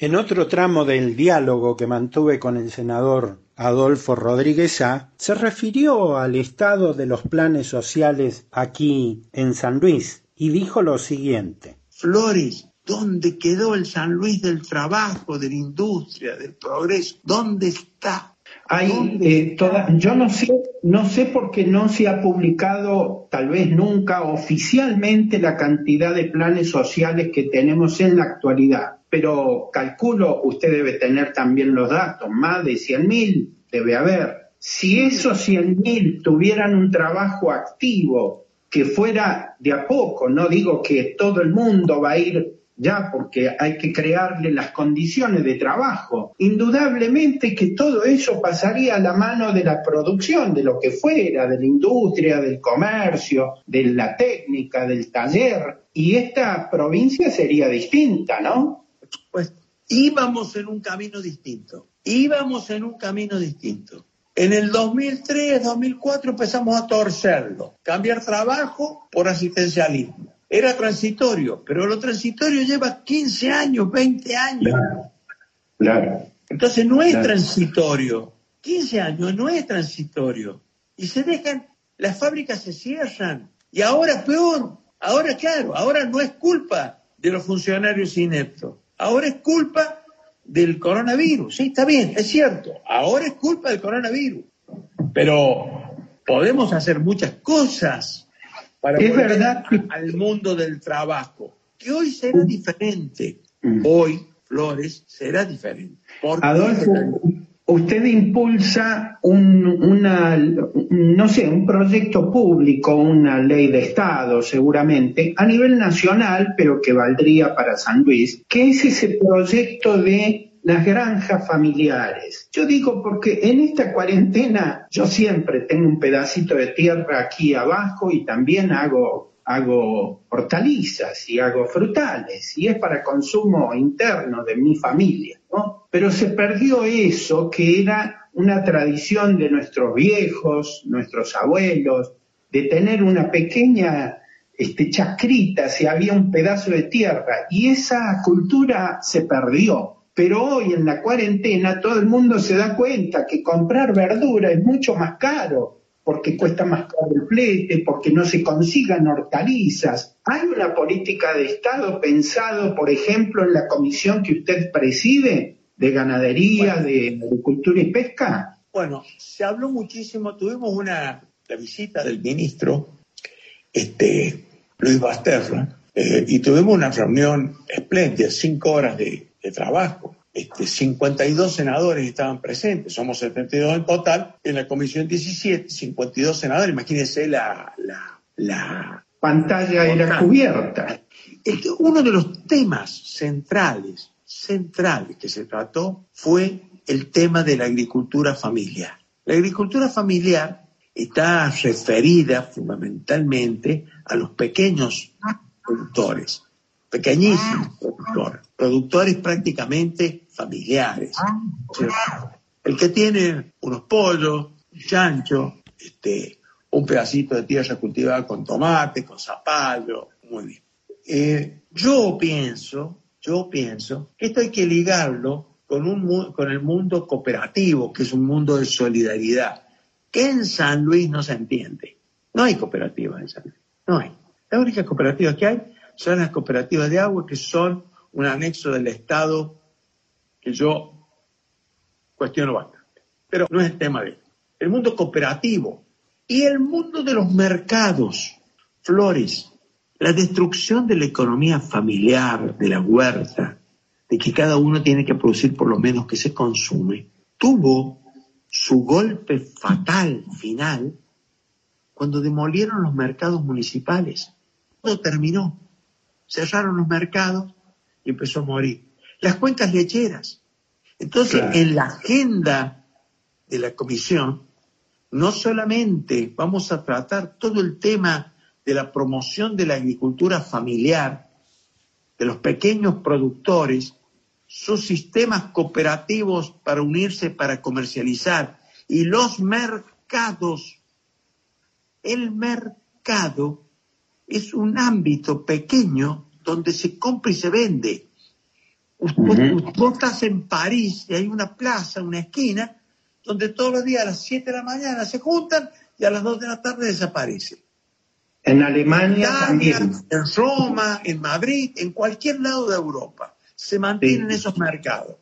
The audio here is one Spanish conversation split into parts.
En otro tramo del diálogo que mantuve con el senador Adolfo Rodríguez A, se refirió al estado de los planes sociales aquí en San Luis y dijo lo siguiente. Flores, ¿dónde quedó el San Luis del trabajo, de la industria, del progreso? ¿Dónde está? Hay, eh, toda, yo no sé, no sé por qué no se ha publicado, tal vez nunca, oficialmente la cantidad de planes sociales que tenemos en la actualidad pero calculo, usted debe tener también los datos, más de 100.000 debe haber. Si esos 100.000 tuvieran un trabajo activo que fuera de a poco, no digo que todo el mundo va a ir ya porque hay que crearle las condiciones de trabajo. Indudablemente que todo eso pasaría a la mano de la producción, de lo que fuera, de la industria, del comercio, de la técnica, del taller, y esta provincia sería distinta, ¿no? Pues íbamos en un camino distinto, íbamos en un camino distinto. En el 2003, 2004 empezamos a torcerlo, cambiar trabajo por asistencialismo. Era transitorio, pero lo transitorio lleva 15 años, 20 años. Claro. Entonces no es transitorio. 15 años no es transitorio. Y se dejan, las fábricas se cierran. Y ahora peor, ahora claro, ahora no es culpa de los funcionarios ineptos. Ahora es culpa del coronavirus. Sí, está bien, es cierto. Ahora es culpa del coronavirus. Pero podemos hacer muchas cosas para es verdad al mundo del trabajo, que hoy será diferente. Mm. Hoy, Flores, será diferente. Adolfo, usted impulsa un, una, no sé, un proyecto público, una ley de Estado seguramente, a nivel nacional, pero que valdría para San Luis, que es ese proyecto de las granjas familiares. Yo digo porque en esta cuarentena yo siempre tengo un pedacito de tierra aquí abajo y también hago hago hortalizas y hago frutales y es para consumo interno de mi familia, ¿no? Pero se perdió eso que era una tradición de nuestros viejos, nuestros abuelos, de tener una pequeña este, si había un pedazo de tierra y esa cultura se perdió. Pero hoy en la cuarentena todo el mundo se da cuenta que comprar verdura es mucho más caro porque cuesta más caro el plete, porque no se consigan hortalizas. ¿Hay una política de Estado pensado, por ejemplo, en la comisión que usted preside de ganadería, de agricultura y pesca? Bueno, se habló muchísimo, tuvimos una la visita del ministro este, Luis Basterra eh, y tuvimos una reunión espléndida, cinco horas de, de trabajo este, 52 senadores estaban presentes, somos 72 en total, en la comisión 17, 52 senadores, imagínense la, la, la pantalla era cubierta. Este, uno de los temas centrales, centrales que se trató fue el tema de la agricultura familiar. La agricultura familiar está referida fundamentalmente a los pequeños productores, pequeñísimos productores, productores prácticamente familiares. El que tiene unos pollos, un chancho, este, un pedacito de tierra cultivada con tomate, con zapallo, muy bien. Eh, yo pienso, yo pienso que esto hay que ligarlo con, un, con el mundo cooperativo, que es un mundo de solidaridad, que en San Luis no se entiende. No hay cooperativas en San Luis, no hay. Las únicas cooperativas que hay son las cooperativas de agua, que son un anexo del Estado que yo cuestiono bastante. Pero no es el tema de. El mundo cooperativo y el mundo de los mercados, flores, la destrucción de la economía familiar, de la huerta, de que cada uno tiene que producir por lo menos que se consume, tuvo su golpe fatal final cuando demolieron los mercados municipales. Todo terminó. Cerraron los mercados y empezó a morir. las cuencas lecheras. Entonces, en la agenda de la comisión, no solamente vamos a tratar todo el tema de la promoción de la agricultura familiar, de los pequeños productores, sus sistemas cooperativos para unirse, para comercializar, y los mercados. El mercado es un ámbito pequeño donde se compra y se vende. Vos, estás en París y hay una plaza, una esquina, donde todos los días a las 7 de la mañana se juntan y a las 2 de la tarde desaparecen. En Alemania también. En Roma, en Madrid, en cualquier lado de Europa. Se mantienen esos mercados.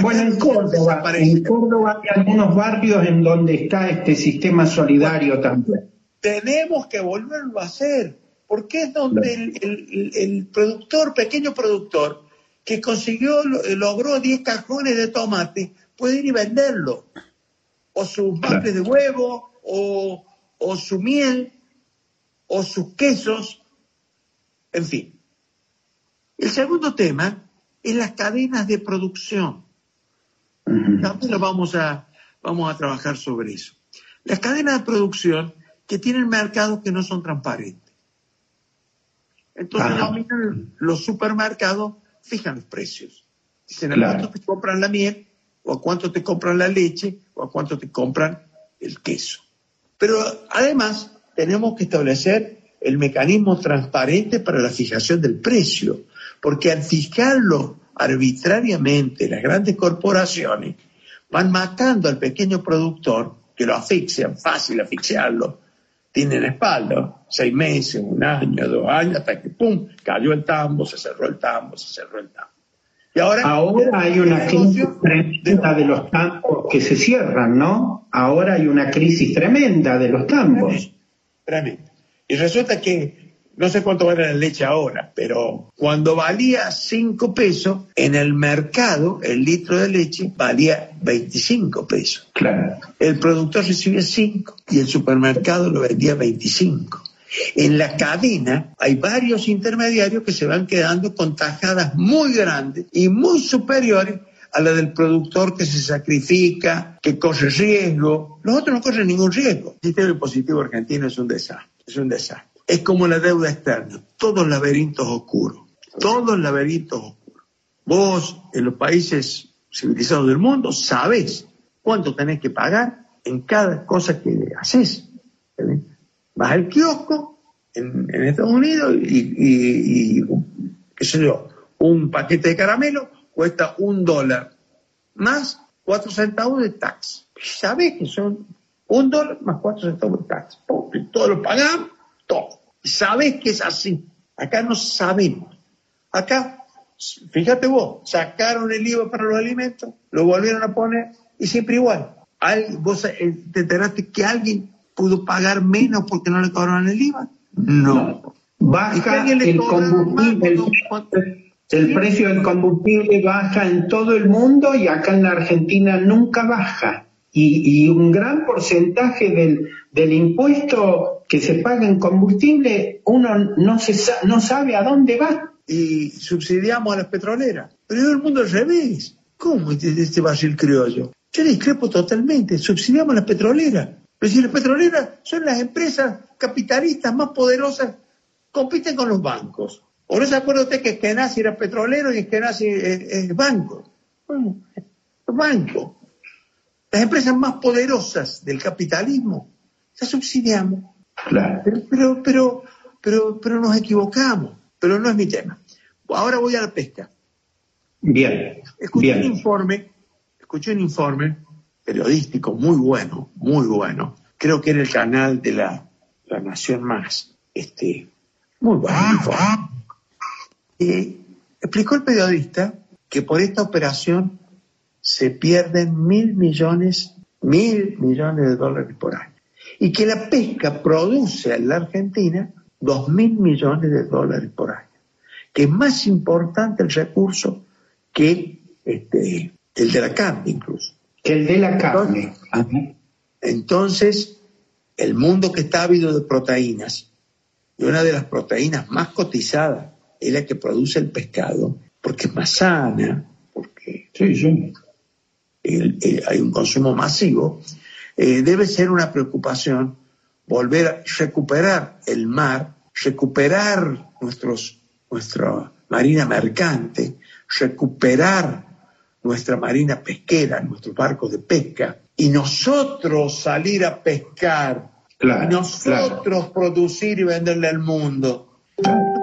bueno, en Córdoba, en Córdoba hay algunos barrios en donde está este sistema solidario también. Tenemos que volverlo a hacer, porque es donde el, el, productor, pequeño productor, que consiguió, logró 10 cajones de tomate, puede ir y venderlo. O sus claro. de huevo, o, o su miel, o sus quesos, en fin. El segundo tema es las cadenas de producción. También vamos a, vamos a trabajar sobre eso. Las cadenas de producción que tienen mercados que no son transparentes. Entonces, los supermercados fijan los precios. Dicen a cuánto te compran la miel, o a cuánto te compran la leche, o a cuánto te compran el queso. Pero además, tenemos que establecer el mecanismo transparente para la fijación del precio, porque al fijarlo arbitrariamente las grandes corporaciones van matando al pequeño productor, que lo asfixian, fácil asfixiarlo, tienen espalda, seis meses, un año, dos años, hasta que pum, cayó el tambo, se cerró el tambo, se cerró el tambo. Y ahora, ahora hay una crisis tremenda de los tambos que se cierran, ¿no? Ahora hay una crisis tremenda de los tambos. Y resulta que no sé cuánto vale la leche ahora, pero cuando valía 5 pesos, en el mercado el litro de leche valía 25 pesos. Claro. El productor recibía 5 y el supermercado lo vendía 25. En la cadena hay varios intermediarios que se van quedando con tajadas muy grandes y muy superiores a la del productor que se sacrifica, que corre riesgo. Los otros no corren ningún riesgo. El sistema impositivo argentino es un desastre, es un desastre. Es como la deuda externa, todos laberintos oscuros, todos laberintos oscuros. Vos, en los países civilizados del mundo, sabés cuánto tenés que pagar en cada cosa que haces. Vas al kiosco en, Estados Unidos y, y, qué sé yo, un paquete de caramelo cuesta un dólar, más cuatro centavos de tax. ¿Sabes que son un dólar más cuatro centavos de tax? Todo lo pagamos, todo. Sabes que es así. Acá no sabemos. Acá, fíjate vos, sacaron el IVA para los alimentos, lo volvieron a poner y siempre igual. ¿Vos eh, te enteraste que alguien pudo pagar menos porque no le cobraron el IVA? No. Baja el combustible. El precio del combustible baja en todo el mundo y acá en la Argentina nunca baja. Y, un gran porcentaje del, del, impuesto que se paga en combustible, uno no, se, no sabe a dónde va. Y subsidiamos a las petroleras. Pero todo el mundo al revés. ¿Cómo este, este Brasil criollo? Yo discrepo totalmente. Subsidiamos a las petroleras. Pero si las petroleras son las empresas capitalistas más poderosas, compiten con los bancos. ¿O no se acuerda usted que Eskenazi era petrolero y Eskenazi es, banco? Bueno, banco. Las empresas más poderosas del capitalismo las subsidiamos. Claro. Pero, pero, pero, pero, nos equivocamos. Pero no es mi tema. Ahora voy a la pesca. Bien. Escuché un informe, escuché un informe periodístico muy bueno, muy bueno. Creo que era el canal de la, la Nación Más. Este, muy bueno. Y explicó el periodista que por esta operación se pierden mil millones, mil millones de dólares por año. Y que la pesca produce en la Argentina dos mil millones de dólares por año. Que es más importante el recurso que este, el de la carne incluso. Que el de la carne. Entonces, el mundo que está ávido de proteínas, y una de las proteínas más cotizadas es la que produce el pescado, porque es más sana, porque hay un consumo masivo, eh, debe ser una preocupación volver a recuperar el mar, recuperar nuestros, nuestra marina mercante, recuperar nuestra marina pesquera, nuestros barcos de pesca, y nosotros salir a pescar, y nosotros producir y venderle al mundo.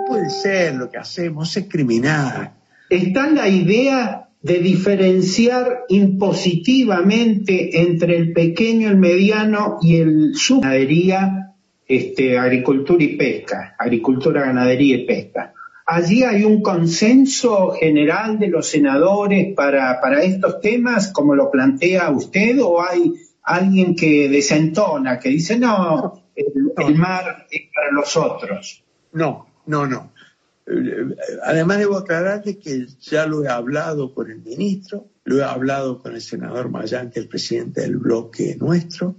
No puede ser lo que hacemos, es criminal. Está la idea de diferenciar impositivamente entre el pequeño, el mediano y el subganadería, este, agricultura y pesca, agricultura, ganadería y pesca. Allí hay un consenso general de los senadores para, para estos temas, como lo plantea usted, o hay alguien que desentona, que dice, no, el mar es para los otros. No, no, no. Además debo aclararle que ya lo he hablado con el ministro, lo he hablado con el senador Mayán, que es el presidente del bloque nuestro,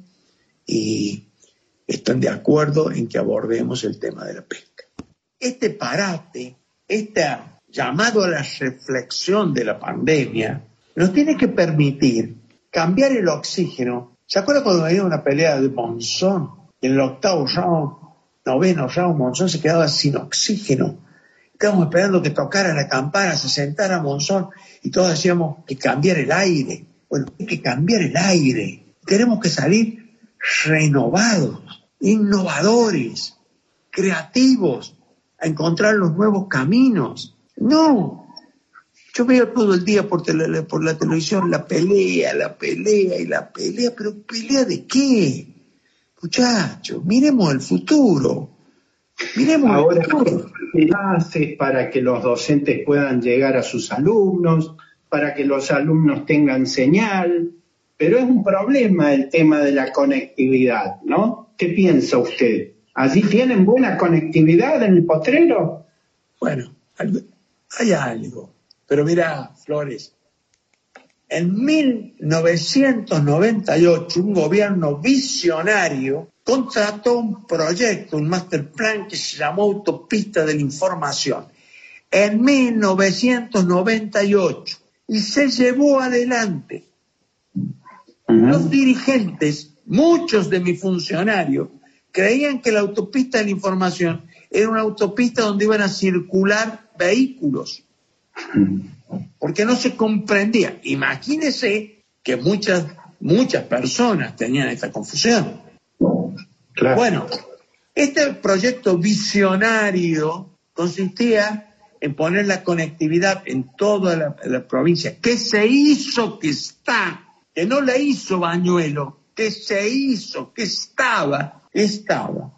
y están de acuerdo en que abordemos el tema de la pesca. Este parate, este llamado a la reflexión de la pandemia, nos tiene que permitir cambiar el oxígeno. ¿Se acuerda cuando venía una pelea de Monzón? En el octavo round, noveno round, Monzón se quedaba sin oxígeno Estábamos esperando que tocara la campana, se sentara Monzón y todos decíamos que cambiar el aire. Bueno, hay que cambiar el aire. Tenemos que salir renovados, innovadores, creativos, a encontrar los nuevos caminos. No. Yo veo todo el día por, por la televisión la pelea, la pelea y la pelea, pero ¿pelea de qué? Muchachos, miremos el futuro. Miremos Ahora, hace para que los docentes puedan llegar a sus alumnos, para que los alumnos tengan señal, pero es un problema el tema de la conectividad, ¿no? ¿Qué piensa usted? ¿Allí tienen buena conectividad en el potrero? Bueno, hay algo, pero mira, Flores, en 1998 un gobierno visionario contrató un proyecto, un master plan que se llamó Autopista de la Información. En 1998 y se llevó adelante. Los dirigentes, muchos de mis funcionarios, creían que la autopista de la información era una autopista donde iban a circular vehículos, porque no se comprendía. Imagínese que muchas, muchas personas tenían esta confusión. Bueno, este proyecto visionario consistía en poner la conectividad en toda la, provincia, que se hizo, que está, que no la hizo Bañuelo, que se hizo, que estaba, estaba.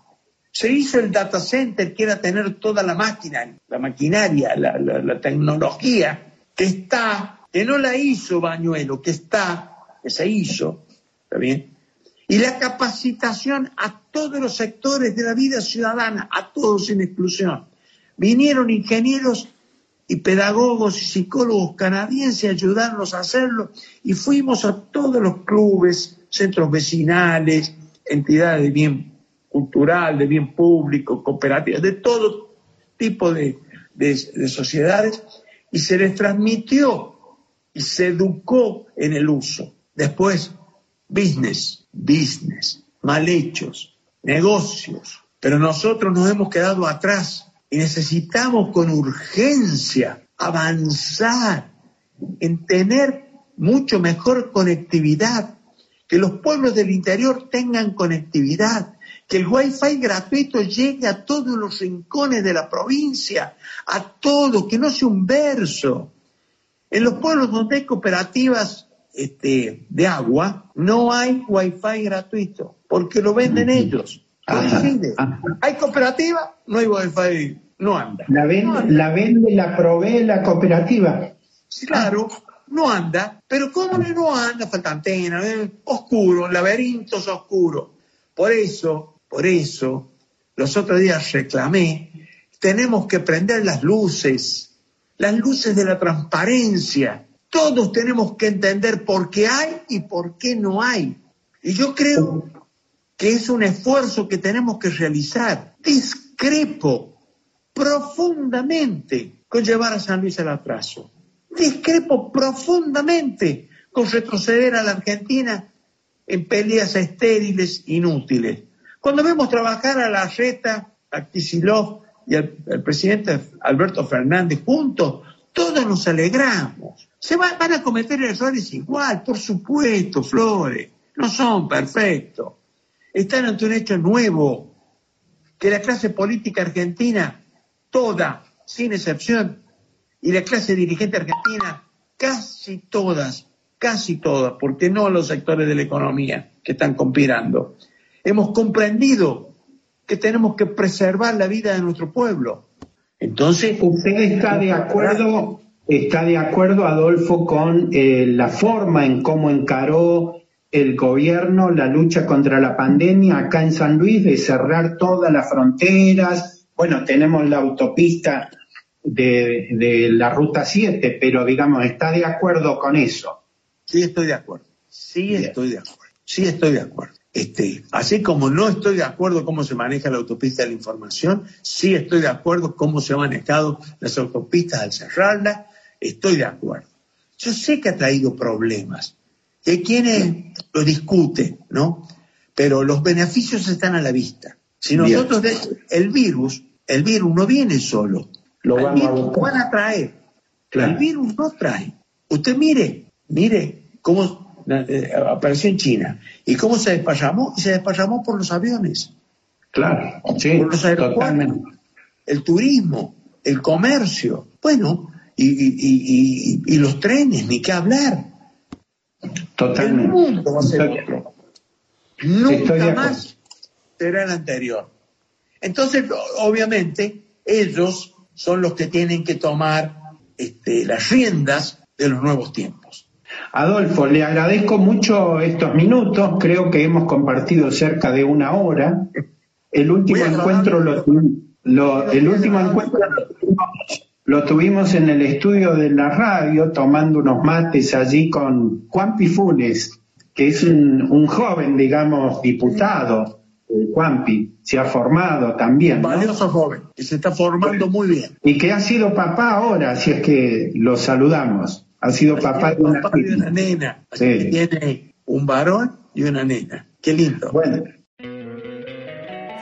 Se hizo el data center, que era tener toda la máquina, la maquinaria, la, la tecnología, que está, que no la hizo Bañuelo, que está, que se hizo, ¿está bien? Y la capacitación a todos los sectores de la vida ciudadana, a todos sin exclusión. Vinieron ingenieros y pedagogos y psicólogos canadienses a ayudarnos a hacerlo y fuimos a todos los clubes, centros vecinales, entidades de bien cultural, de bien público, cooperativas, de todo tipo de, de sociedades y se les transmitió y se educó en el uso. Después, business, business, mal hechos, negocios. Pero nosotros nos hemos quedado atrás y necesitamos con urgencia avanzar en tener mucho mejor conectividad, que los pueblos del interior tengan conectividad, que el wifi gratuito llegue a todos los rincones de la provincia, a todo, que no sea un verso. En los pueblos donde hay cooperativas este, de agua, no hay wifi gratuito, porque lo venden ellos. Hay cooperativa, no hay wifi, no anda. La vende, la, vende, la provee la cooperativa. claro, no anda, pero ¿cómo no anda? Falta antena, eh, oscuro, laberintos oscuros. Por eso, por eso, los otros días reclamé, tenemos que prender las luces, las luces de la transparencia, todos tenemos que entender por qué hay y por qué no hay. Y yo creo que es un esfuerzo que tenemos que realizar. Discrepo profundamente con llevar a San Luis al atraso. Discrepo profundamente con retroceder a la Argentina en peleas estériles, inútiles. Cuando vemos trabajar a la Reta, a Kisilov y al, presidente Alberto Fernández juntos, todos nos alegramos. Se van a cometer errores igual, por supuesto, Flores. No son perfectos. Están ante un hecho nuevo, que la clase política argentina, toda, sin excepción, y la clase dirigente argentina, casi todas, casi todas, porque no los sectores de la economía que están conspirando, hemos comprendido que tenemos que preservar la vida de nuestro pueblo. Entonces, usted está de acuerdo, está de acuerdo, Adolfo, con eh, la forma en cómo encaró el gobierno la lucha contra la pandemia acá en San Luis, de cerrar todas las fronteras. Bueno, tenemos la autopista de, la Ruta 7, pero digamos, ¿está de acuerdo con eso? Sí, estoy de acuerdo. Sí, estoy de acuerdo. Sí, estoy de acuerdo. Este, así como no estoy de acuerdo cómo se maneja la autopista de la información, sí estoy de acuerdo cómo se han manejado las autopistas al cerrarla, estoy de acuerdo. Yo sé que ha traído problemas, hay quienes lo discuten, ¿no? Pero los beneficios están a la vista. Si nosotros, el virus, el virus no viene solo, lo van, a traer. El virus no trae. Usted mire, mire cómo apareció en China y cómo se desparramó, se desparramó por los aviones. Claro, sí, por los aeropuertos, el turismo, el comercio, bueno, y, y los trenes, ni qué hablar. Totalmente. El mundo va a ser otro. Nunca más será el anterior. Entonces, obviamente, ellos son los que tienen que tomar este, las riendas de los nuevos tiempos. Adolfo, le agradezco mucho estos minutos. Creo que hemos compartido cerca de una hora. El último encuentro lo, el último encuentro lo tuvimos en el estudio de la radio tomando unos mates allí con Juan Pifunes, que es un, joven, digamos, diputado. Juanpi se ha formado también. Valioso joven, que se está formando muy bien. Y que ha sido papá ahora, así es que lo saludamos. Ha sido papá, de una, nena. tiene un varón y una nena. Qué lindo. Bueno.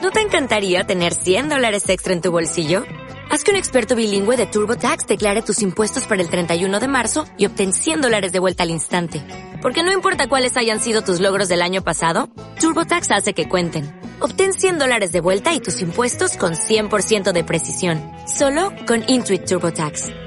¿No te encantaría tener 100 dólares extra en tu bolsillo? Haz que un experto bilingüe de TurboTax declare tus impuestos para el 31 de marzo y obtén 100 dólares de vuelta al instante. Porque no importa cuáles hayan sido tus logros del año pasado, TurboTax hace que cuenten. Obtén 100 dólares de vuelta y tus impuestos con 100% de precisión. Solo con Intuit TurboTax.